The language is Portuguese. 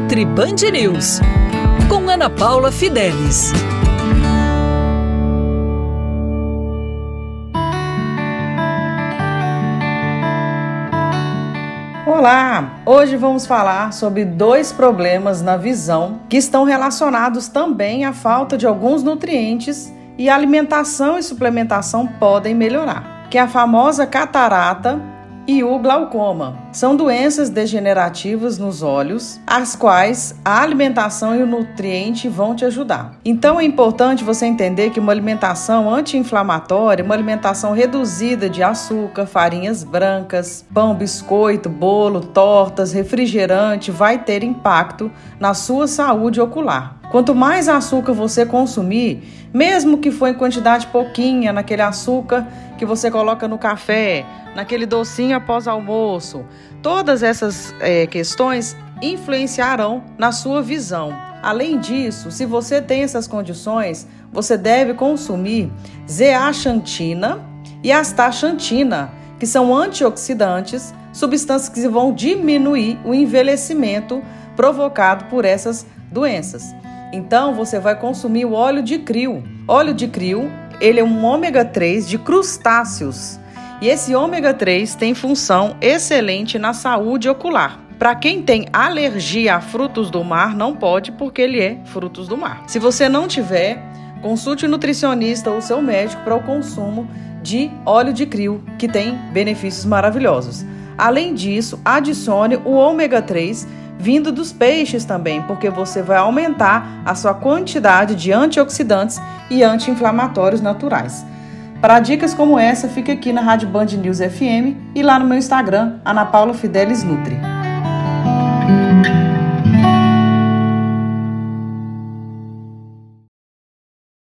Nutri Band News, com Ana Paula Fidelis. Olá! Hoje vamos falar sobre dois problemas na visão que estão relacionados também à falta de alguns nutrientes e alimentação e suplementação podem melhorar, que é a famosa catarata e o glaucoma. São doenças degenerativas nos olhos, as quais a alimentação e o nutriente vão te ajudar. Então é importante você entender que uma alimentação anti-inflamatória, uma alimentação reduzida de açúcar, farinhas brancas, pão, biscoito, bolo, tortas, refrigerante vai ter impacto na sua saúde ocular. Quanto mais açúcar você consumir, mesmo que for em quantidade pouquinha, naquele açúcar que você coloca no café, naquele docinho após almoço, todas essas é, questões influenciarão na sua visão. Além disso, se você tem essas condições, você deve consumir zeaxantina e astaxantina, que são antioxidantes, substâncias que vão diminuir o envelhecimento provocado por essas doenças. Então você vai consumir o óleo de krill. Óleo de krill, ele é um ômega 3 de crustáceos. E esse ômega 3 tem função excelente na saúde ocular. Para quem tem alergia a frutos do mar, não pode porque ele é frutos do mar. Se você não tiver, consulte o nutricionista ou seu médico para o consumo de óleo de krill, que tem benefícios maravilhosos. Além disso, adicione o ômega 3 vindo dos peixes também, porque você vai aumentar a sua quantidade de antioxidantes e anti-inflamatórios naturais. Para dicas como essa, fica aqui na Rádio Band News FM e lá no meu Instagram, Ana Paula Fidelis Nutri.